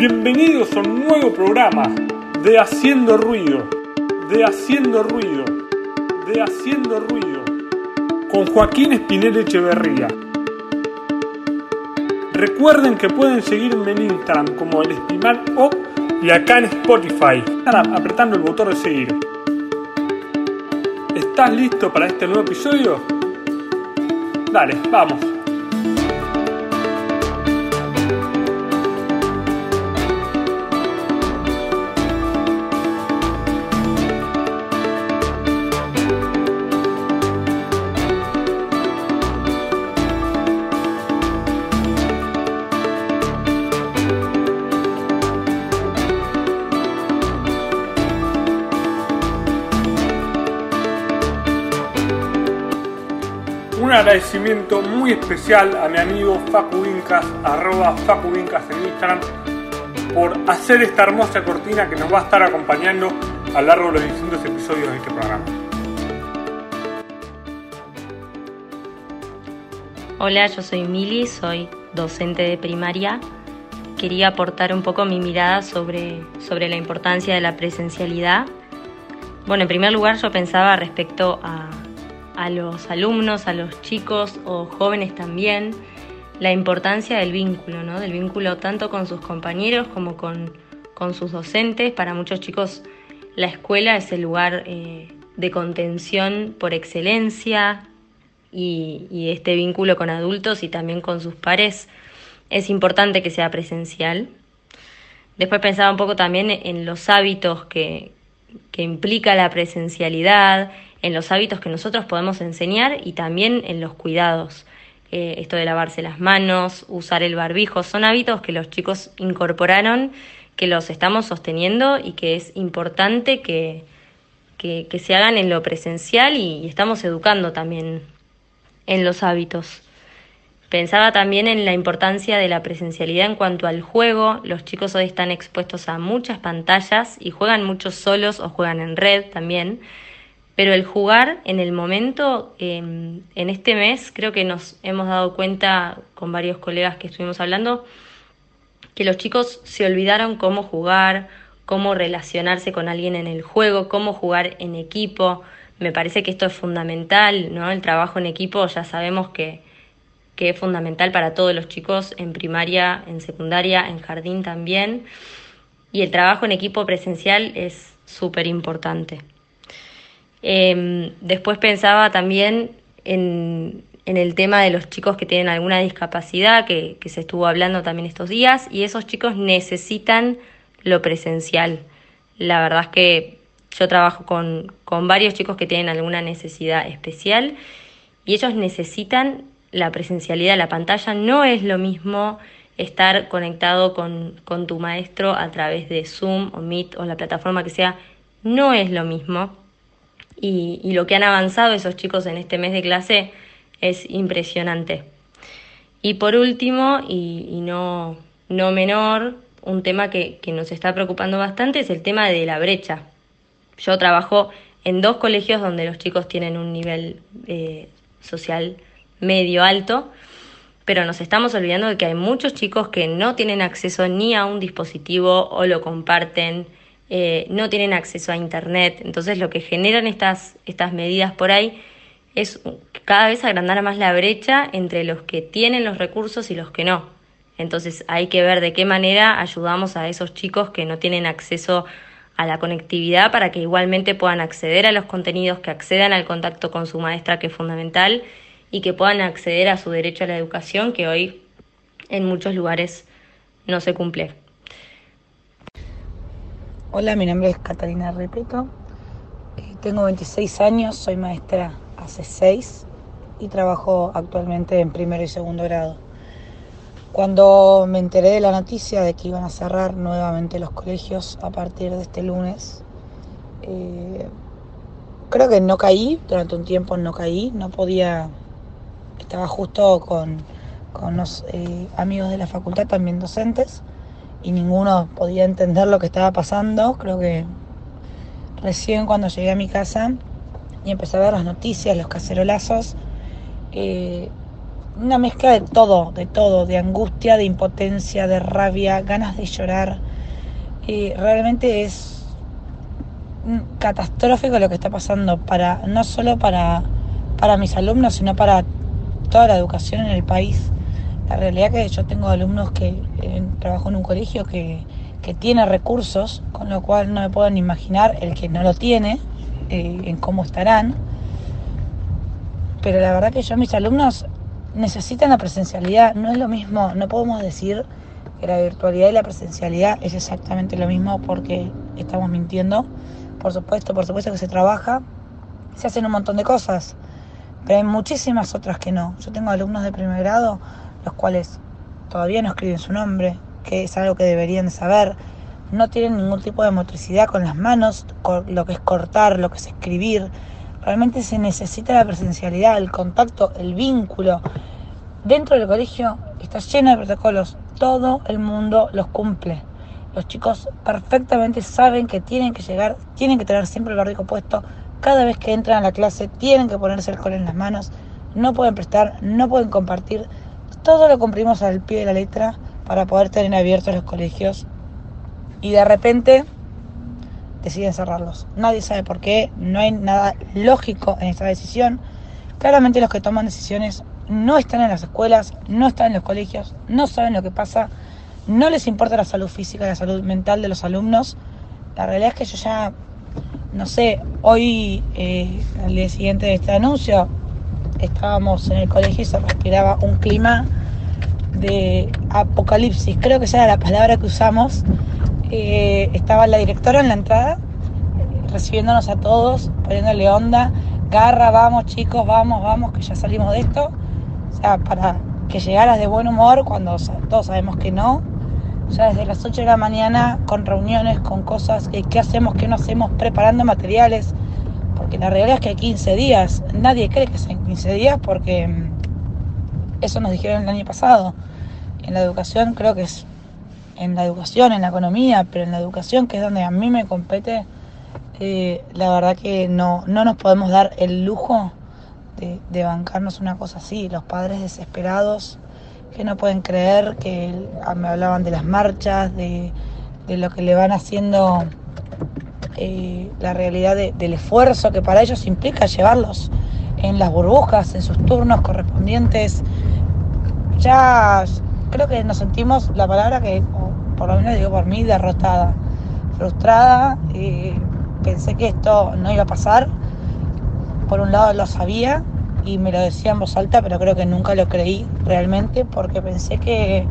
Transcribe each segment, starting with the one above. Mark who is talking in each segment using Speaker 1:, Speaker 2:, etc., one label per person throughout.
Speaker 1: Bienvenidos a un nuevo programa de Haciendo Ruido, de Haciendo Ruido, de Haciendo Ruido, con Joaquín Espinel Echeverría. Recuerden que pueden seguirme en Instagram como el Espimal O y acá en Spotify, apretando el botón de seguir. ¿Estás listo para este nuevo episodio? Dale, vamos. Agradecimiento muy especial a mi amigo Facu Vincas, arroba Facu Vincas en Instagram, por hacer esta hermosa cortina que nos va a estar acompañando a lo largo de los distintos episodios de este programa.
Speaker 2: Hola, yo soy Mili, soy docente de primaria. Quería aportar un poco mi mirada sobre, sobre la importancia de la presencialidad. Bueno, en primer lugar yo pensaba respecto a a los alumnos, a los chicos o jóvenes también, la importancia del vínculo, ¿no? del vínculo tanto con sus compañeros como con, sus docentes. Para muchos chicos la escuela es el lugar eh, de contención por excelencia y, este vínculo con adultos y también con sus pares es importante que sea presencial. Después pensaba un poco también en los hábitos que, que implica la presencialidad, en los hábitos que nosotros podemos enseñar y también en los cuidados. Eh, esto de lavarse las manos, usar el barbijo, son hábitos que los chicos incorporaron, que los estamos sosteniendo y que es importante que, que, se hagan en lo presencial y, estamos educando también en los hábitos. Pensaba también en la importancia de la presencialidad en cuanto al juego. Los chicos hoy están expuestos a muchas pantallas y juegan muchos solos o juegan en red también. Pero el jugar en el momento, em, en este mes, creo que nos hemos dado cuenta con varios colegas que estuvimos hablando, que los chicos se olvidaron cómo jugar, cómo relacionarse con alguien en el juego, cómo jugar en equipo. Me parece que esto es fundamental, ¿no? El trabajo en equipo ya sabemos que, que es fundamental para todos los chicos en primaria, en secundaria, en jardín también. Y el trabajo en equipo presencial es súper importante. Em, después pensaba también en, el tema de los chicos que tienen alguna discapacidad, que, se estuvo hablando también estos días, y esos chicos necesitan lo presencial. La verdad es que yo trabajo con, con varios chicos que tienen alguna necesidad especial y ellos necesitan la presencialidad. La pantalla no es lo mismo estar conectado con, con tu maestro a través de Zoom o Meet o la plataforma que sea, no es lo mismo y, lo que han avanzado esos chicos en este mes de clase es impresionante. Y por último, y, no, no menor, un tema que, que, nos está preocupando bastante es el tema de la brecha. Yo trabajo en dos colegios donde los chicos tienen un nivel eh, social medio alto, pero nos estamos olvidando de que hay muchos chicos que no tienen acceso ni a un dispositivo o lo comparten eh, no tienen acceso a Internet. Entonces lo que generan estas, estas medidas por ahí es cada vez agrandar más la brecha entre los que tienen los recursos y los que no. Entonces hay que ver de qué manera ayudamos a esos chicos que no tienen acceso a la conectividad para que igualmente puedan acceder a los contenidos, que accedan al contacto con su maestra, que es fundamental, y que puedan acceder a su derecho a la educación, que hoy en muchos lugares no se cumple.
Speaker 3: Hola, mi nombre es Catalina Repeto, eh, tengo 26 años, soy maestra hace 6 y trabajo actualmente en primero y segundo grado. Cuando me enteré de la noticia de que iban a cerrar nuevamente los colegios a partir de este lunes, eh, creo que no caí, durante un tiempo no caí, no podía, estaba justo con, con los eh, amigos de la facultad, también docentes, y ninguno podía entender lo que estaba pasando. Creo que recién cuando llegué a mi casa y empecé a ver las noticias, los cacerolazos, una mezcla de todo, de todo, de angustia, de impotencia, de rabia, ganas de llorar. Y realmente es catastrófico lo que está pasando para no solo para, para mis alumnos, sino para toda la educación en el país. La realidad es que yo tengo alumnos que trabajo en un colegio que, que, tiene recursos, con lo cual no me puedo ni imaginar el que no lo tiene, eh, en cómo estarán. Pero la verdad que yo mis alumnos necesitan la presencialidad, no es lo mismo, no podemos decir que la virtualidad y la presencialidad es exactamente lo mismo porque estamos mintiendo. Por supuesto, por supuesto que se trabaja, se hacen un montón de cosas, pero hay muchísimas otras que no. Yo tengo alumnos de primer grado los cuales todavía no escriben su nombre, que es algo que deberían de saber, no tienen ningún tipo de motricidad con las manos, lo que es cortar, lo que es escribir. Realmente se necesita la presencialidad, el contacto, el vínculo. Dentro del colegio está lleno de protocolos, todo el mundo los cumple. Los chicos perfectamente saben que tienen que llegar, tienen que tener siempre el barrico puesto. Cada vez que entran a la clase tienen que ponerse el alcohol en las manos. No pueden prestar, no pueden compartir todo lo cumplimos al pie de la letra para poder tener abiertos los colegios y de repente deciden cerrarlos. Nadie sabe por qué, no hay nada lógico en esta decisión. Claramente los que toman decisiones no están en las escuelas, no están en los colegios, no saben lo que pasa, no les importa la salud física la salud mental de los alumnos. La realidad es que yo ya, no sé, hoy, eh, al día siguiente de este anuncio, estábamos en el colegio y se respiraba un clima de apocalipsis, creo que esa era la palabra que usamos. Eh, estaba la directora en la entrada, recibiéndonos a todos, poniéndole onda, garra, vamos chicos, vamos, vamos, que ya salimos de esto. O sea, para que llegaras de buen humor cuando todos sabemos que no. Ya desde las 8 de la mañana con reuniones, con cosas, que qué hacemos, qué no hacemos, preparando materiales, porque la realidad es que hay 15 días, nadie cree que sean 15 días porque mm, eso nos dijeron el año pasado. En la educación creo que es en la educación, en la economía, pero en la educación, que es donde a mí me compete, eh, la verdad que no, no nos podemos dar el lujo de, bancarnos una cosa así. Los padres desesperados que no pueden creer, que ah, me hablaban de las marchas, de, de lo que le van haciendo eh, la realidad del esfuerzo que para ellos implica llevarlos en las burbujas, en sus turnos correspondientes. Ya creo que nos sentimos, la palabra que, por lo menos digo por mí, derrotada, frustrada. pensé que esto no iba a pasar. Por un lado lo sabía y me lo decía en voz alta, pero creo que nunca lo creí realmente porque pensé que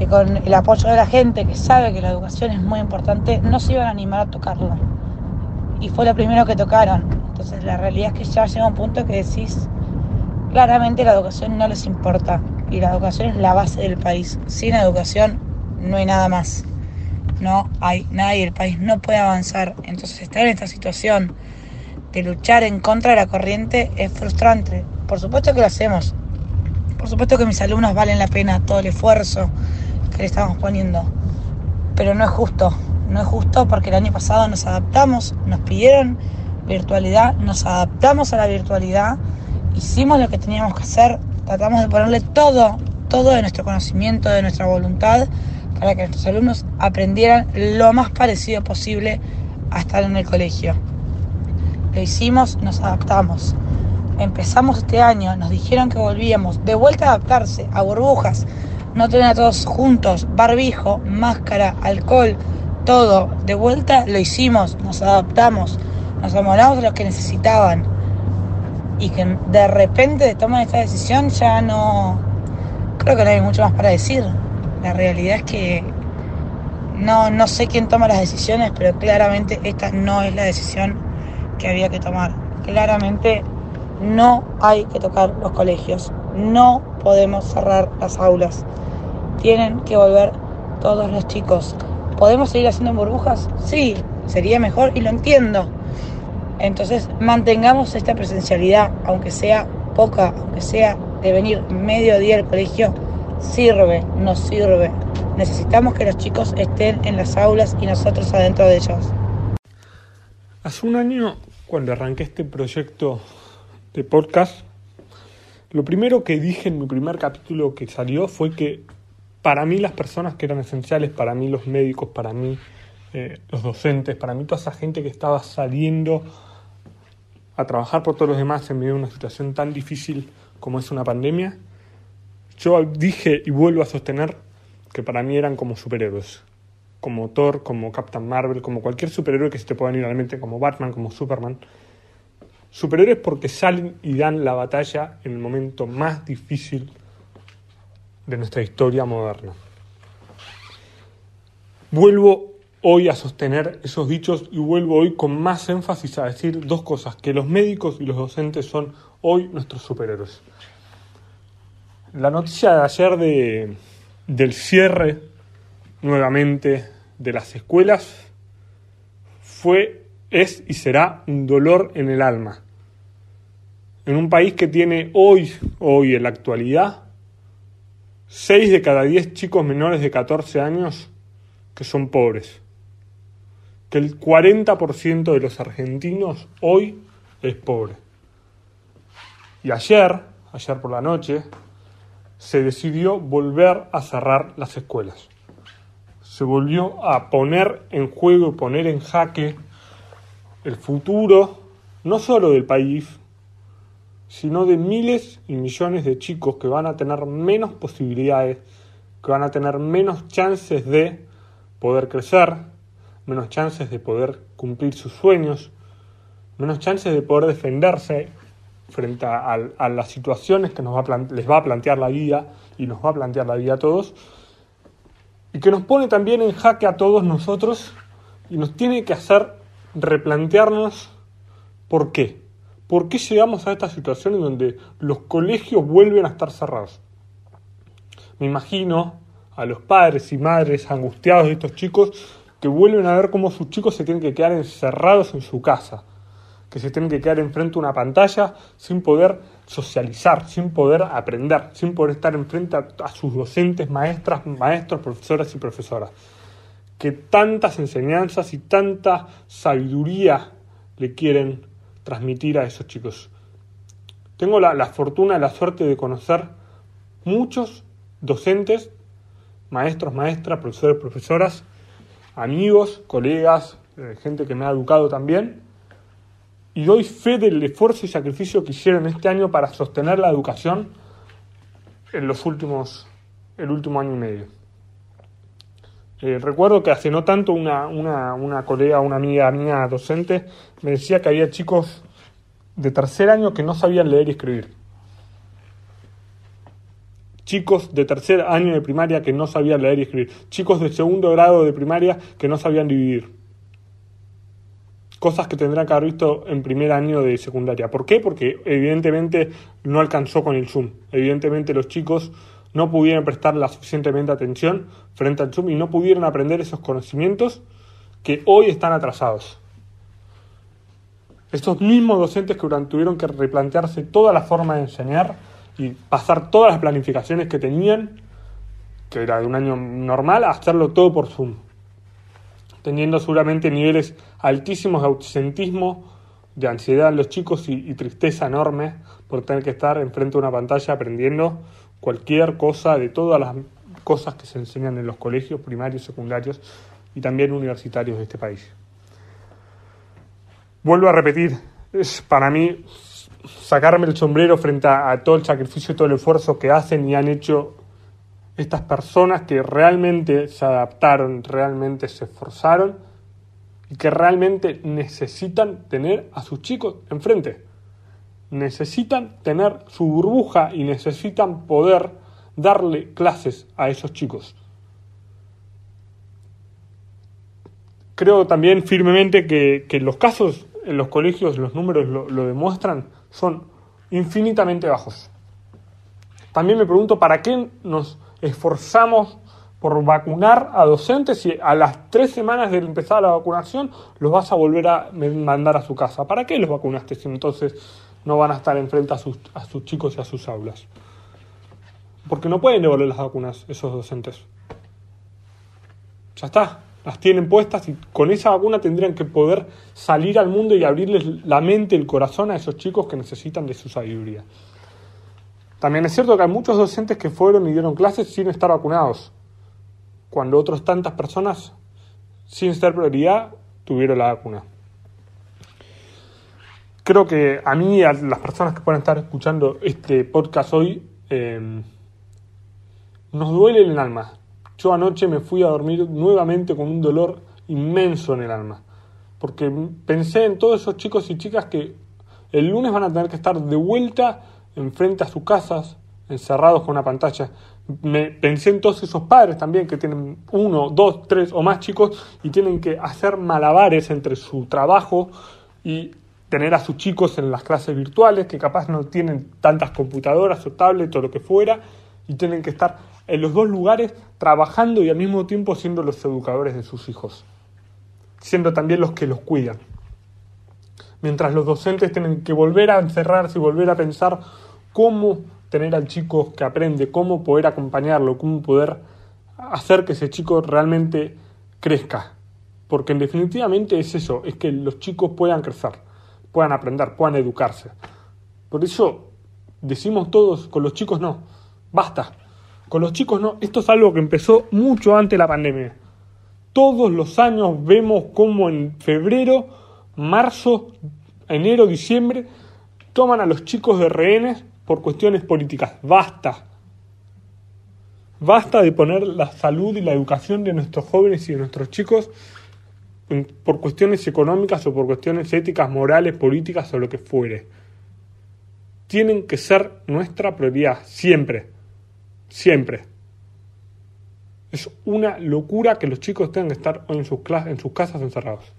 Speaker 3: que con el apoyo de la gente que sabe que la educación es muy importante, no se iban a animar a tocarlo. Y fue lo primero que tocaron. Entonces la realidad es que ya llega un punto que decís, claramente la educación no les importa. Y la educación es la base del país. Sin educación no hay nada más. No hay nada y el país no puede avanzar. Entonces estar en esta situación de luchar en contra de la corriente es frustrante. Por supuesto que lo hacemos. Por supuesto que mis alumnos valen la pena todo el esfuerzo, le estamos poniendo. Pero no es justo, no es justo porque el año pasado nos adaptamos, nos pidieron virtualidad, nos adaptamos a la virtualidad, hicimos lo que teníamos que hacer, tratamos de ponerle todo, todo de nuestro conocimiento, de nuestra voluntad, para que nuestros alumnos aprendieran lo más parecido posible a estar en el colegio. Lo hicimos, nos adaptamos. Empezamos este año, nos dijeron que volvíamos de vuelta a adaptarse a burbujas, no tener a todos juntos, barbijo, máscara, alcohol, todo. De vuelta lo hicimos, nos adaptamos, nos amoldamos a los que necesitaban. Y que de repente toman esta decisión ya no... Creo que no hay mucho más para decir. La realidad es que no, no sé quién toma las decisiones, pero claramente esta no es la decisión que había que tomar. Claramente no hay que tocar los colegios. No podemos cerrar las aulas. Tienen que volver todos los chicos. ¿Podemos seguir haciendo burbujas? Sí, sería mejor y lo entiendo. Entonces mantengamos esta presencialidad, aunque sea poca, aunque sea de venir medio día al colegio, sirve, nos sirve. Necesitamos que los chicos estén en las aulas y nosotros adentro de ellos.
Speaker 1: Hace un año, cuando arranqué este proyecto de podcast, Lo primero que dije en mi primer capítulo que salió fue que para mí las personas que eran esenciales, para mí los médicos, para mí eh, los docentes, para mí toda esa gente que estaba saliendo a trabajar por todos los demás en medio de una situación tan difícil como es una pandemia, yo dije y vuelvo a sostener que para mí eran como superhéroes, como Thor, como Captain Marvel, como cualquier superhéroe que se te pueda venir a la mente, como Batman, como Superman. Superhéroes porque salen y dan la batalla en el momento más difícil de nuestra historia moderna. Vuelvo hoy a sostener esos dichos y vuelvo hoy con más énfasis a decir dos cosas, que los médicos y los docentes son hoy nuestros superhéroes. La noticia de ayer de, del cierre nuevamente de las escuelas fue, es y será un dolor en el alma. En un país que tiene hoy, hoy en la actualidad, 6 de cada 10 chicos menores de 14 años que son pobres. Que el 40% de los argentinos hoy es pobre. Y ayer, ayer por la noche, se decidió volver a cerrar las escuelas. Se volvió a poner en juego poner en jaque el futuro no solo del país, sino de miles y millones de chicos que van a tener menos posibilidades, que van a tener menos chances de poder crecer, menos chances de poder cumplir sus sueños, menos chances de poder defenderse frente a, las situaciones que nos va les va a plantear la vida y nos va a plantear la vida a todos, y que nos pone también en jaque a todos nosotros y nos tiene que hacer replantearnos por qué. ¿Por qué llegamos a esta situación en donde los colegios vuelven a estar cerrados? Me imagino a los padres y madres angustiados de estos chicos que vuelven a ver cómo sus chicos se tienen que quedar encerrados en su casa, que se tienen que quedar enfrente de una pantalla sin poder socializar, sin poder aprender, sin poder estar enfrente a, sus docentes, maestras, maestros, profesoras y profesoras. Que tantas enseñanzas y tanta sabiduría le quieren transmitir a esos chicos. Tengo la, la fortuna, la suerte de conocer muchos docentes, maestros, maestras, profesores, profesoras, amigos, colegas, eh, gente que me ha educado también, y doy fe del esfuerzo y sacrificio que hicieron este año para sostener la educación en los últimos, el último año y medio. Eh, recuerdo que hace no tanto una, una, una colega, una amiga mía docente, me decía que había chicos de tercer año que no sabían leer y escribir. Chicos de tercer año de primaria que no sabían leer y escribir. Chicos de segundo grado de primaria que no sabían dividir cosas que tendrán que haber visto en primer año de secundaria. ¿Por qué? Porque evidentemente no alcanzó con el Zoom. Evidentemente los chicos no pudieron prestar la suficientemente atención frente al Zoom y no pudieron aprender esos conocimientos que hoy están atrasados. Estos mismos docentes que tuvieron que replantearse toda la forma de enseñar y pasar todas las planificaciones que tenían, que era de un año normal, a hacerlo todo por Zoom teniendo seguramente niveles altísimos de ausentismo, de ansiedad en los chicos y, tristeza enorme por tener que estar enfrente de una pantalla aprendiendo cualquier cosa de todas las cosas que se enseñan en los colegios primarios, secundarios y también universitarios de este país. Vuelvo a repetir, es para mí sacarme el sombrero frente a todo el sacrificio y todo el esfuerzo que hacen y han hecho estas personas que realmente se adaptaron, realmente se esforzaron y que realmente necesitan tener a sus chicos enfrente. Necesitan tener su burbuja y necesitan poder darle clases a esos chicos. Creo también firmemente que, los casos en los colegios, los números lo demuestran, son infinitamente bajos. También me pregunto para qué nos esforzamos por vacunar a docentes y a las tres semanas de empezar la vacunación los vas a volver a mandar a su casa. ¿Para qué los vacunaste si entonces no van a estar enfrente a sus, a sus chicos y a sus aulas? Porque no pueden devolver las vacunas esos docentes. Ya está, las tienen puestas y con esa vacuna tendrían que poder salir al mundo y abrirles la mente, el corazón a esos chicos que necesitan de su sabiduría. También es cierto que hay muchos docentes que fueron y dieron clases sin estar vacunados, cuando otras tantas personas, sin ser prioridad, tuvieron la vacuna. Creo que a mí y a las personas que pueden estar escuchando este podcast hoy, eh, nos duele el alma. Yo anoche me fui a dormir nuevamente con un dolor inmenso en el alma, porque pensé en todos esos chicos y chicas que el lunes van a tener que estar de vuelta enfrente a sus casas, encerrados con una pantalla. Me pensé en todos esos padres también que tienen uno, dos, tres o más chicos y tienen que hacer malabares entre su trabajo y tener a sus chicos en las clases virtuales, que capaz no tienen tantas computadoras o tablets o lo que fuera, y tienen que estar en los dos lugares trabajando y al mismo tiempo siendo los educadores de sus hijos, siendo también los que los cuidan. Mientras los docentes tienen que volver a encerrarse y volver a pensar cómo tener al chico que aprende, cómo poder acompañarlo, cómo poder hacer que ese chico realmente crezca. Porque en definitivamente es eso, es que los chicos puedan crecer, puedan aprender, puedan educarse. Por eso decimos todos, con los chicos no, basta. Con los chicos no, esto es algo que empezó mucho antes de la pandemia. Todos los años vemos cómo en febrero, marzo, enero, diciembre, toman a los chicos de rehenes por cuestiones políticas. Basta. Basta de poner la salud y la educación de nuestros jóvenes y de nuestros chicos por cuestiones económicas o por cuestiones éticas, morales, políticas o lo que fuere. Tienen que ser nuestra prioridad, siempre. Siempre. Es una locura que los chicos tengan que estar en sus, en sus casas encerrados.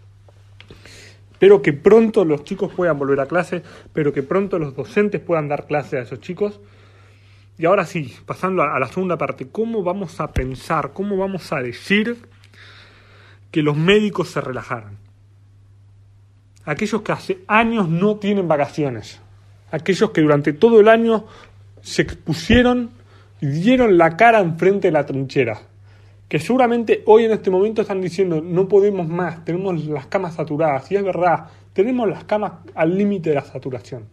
Speaker 1: Espero que pronto los chicos puedan volver a clase, pero que pronto los docentes puedan dar clase a esos chicos. Y ahora sí, pasando a la segunda parte, ¿cómo vamos a pensar, cómo vamos a decir que los médicos se relajaran? Aquellos que hace años no tienen vacaciones, aquellos que durante todo el año se expusieron y dieron la cara enfrente de la trinchera. Que seguramente hoy en este momento están diciendo no podemos más, tenemos las camas saturadas. Y es verdad, tenemos las camas al límite de la saturación.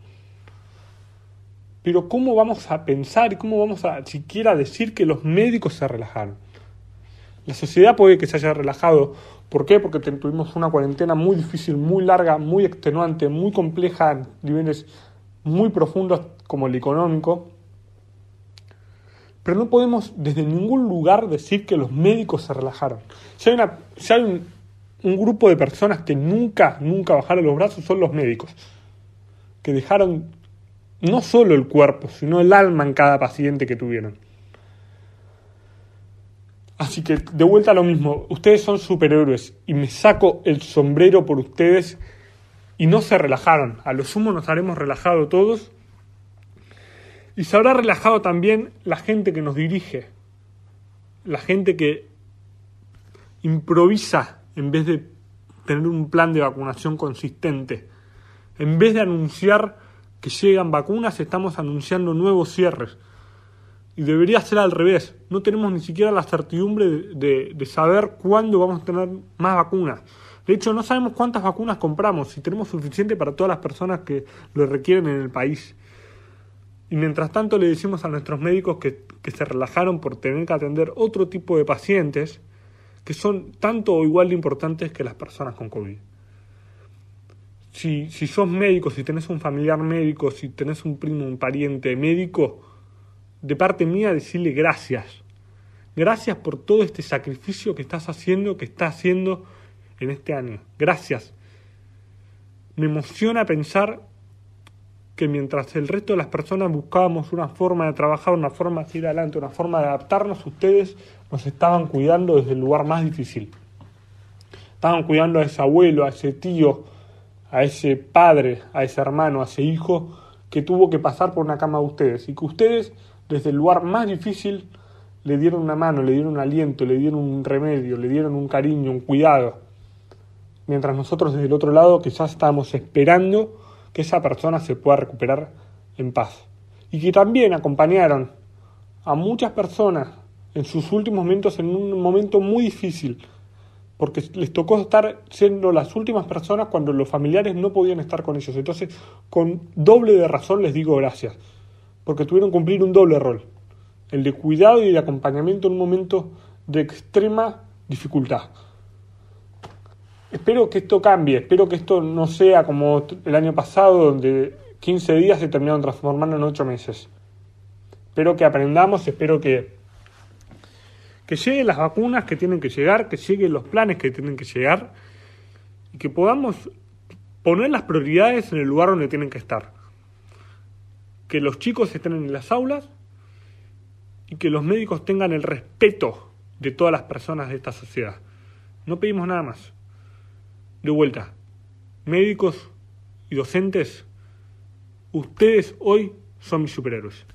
Speaker 1: Pero ¿cómo vamos a pensar y cómo vamos a siquiera decir que los médicos se relajaron? La sociedad puede que se haya relajado. ¿Por qué? Porque tuvimos una cuarentena muy difícil, muy larga, muy extenuante, muy compleja en niveles muy profundos como el económico. Pero no podemos desde ningún lugar decir que los médicos se relajaron. Si hay, una, si hay un, un grupo de personas que nunca, nunca bajaron los brazos, son los médicos. Que dejaron no solo el cuerpo, sino el alma en cada paciente que tuvieron. Así que de vuelta a lo mismo, ustedes son superhéroes y me saco el sombrero por ustedes y no se relajaron. A lo sumo nos haremos relajado todos y se habrá relajado también la gente que nos dirige, la gente que improvisa en vez de tener un plan de vacunación consistente. En vez de anunciar que llegan vacunas, estamos anunciando nuevos cierres. Y debería ser al revés. No tenemos ni siquiera la certidumbre de, saber cuándo vamos a tener más vacunas. De hecho, no sabemos cuántas vacunas compramos, si tenemos suficiente para todas las personas que lo requieren en el país. Y mientras tanto le decimos a nuestros médicos que, que, se relajaron por tener que atender otro tipo de pacientes que son tanto o igual de importantes que las personas con COVID. Si, si sos médico, si tenés un familiar médico, si tenés un primo, un pariente médico, de parte mía decirle gracias. Gracias por todo este sacrificio que estás haciendo, que estás haciendo en este año. Gracias. Me emociona pensar que mientras el resto de las personas buscábamos una forma de trabajar, una forma de ir adelante, una forma de adaptarnos, ustedes nos estaban cuidando desde el lugar más difícil. Estaban cuidando a ese abuelo, a ese tío, a ese padre, a ese hermano, a ese hijo que tuvo que pasar por una cama de ustedes y que ustedes desde el lugar más difícil le dieron una mano, le dieron un aliento, le dieron un remedio, le dieron un cariño, un cuidado. Mientras nosotros desde el otro lado quizás estábamos esperando que esa persona se pueda recuperar en paz. Y que también acompañaron a muchas personas en sus últimos momentos en un momento muy difícil, porque les tocó estar siendo las últimas personas cuando los familiares no podían estar con ellos. Entonces, con doble de razón les digo gracias, porque tuvieron que cumplir un doble rol, el de cuidado y de acompañamiento en un momento de extrema dificultad. Espero que esto cambie, espero que esto no sea como el año pasado, donde 15 días se terminaron transformando en 8 meses. Espero que aprendamos, espero que, que lleguen las vacunas que tienen que llegar, que lleguen los planes que tienen que llegar y que podamos poner las prioridades en el lugar donde tienen que estar. Que los chicos estén en las aulas y que los médicos tengan el respeto de todas las personas de esta sociedad. No pedimos nada más. De vuelta, médicos y docentes, ustedes hoy son mis superhéroes.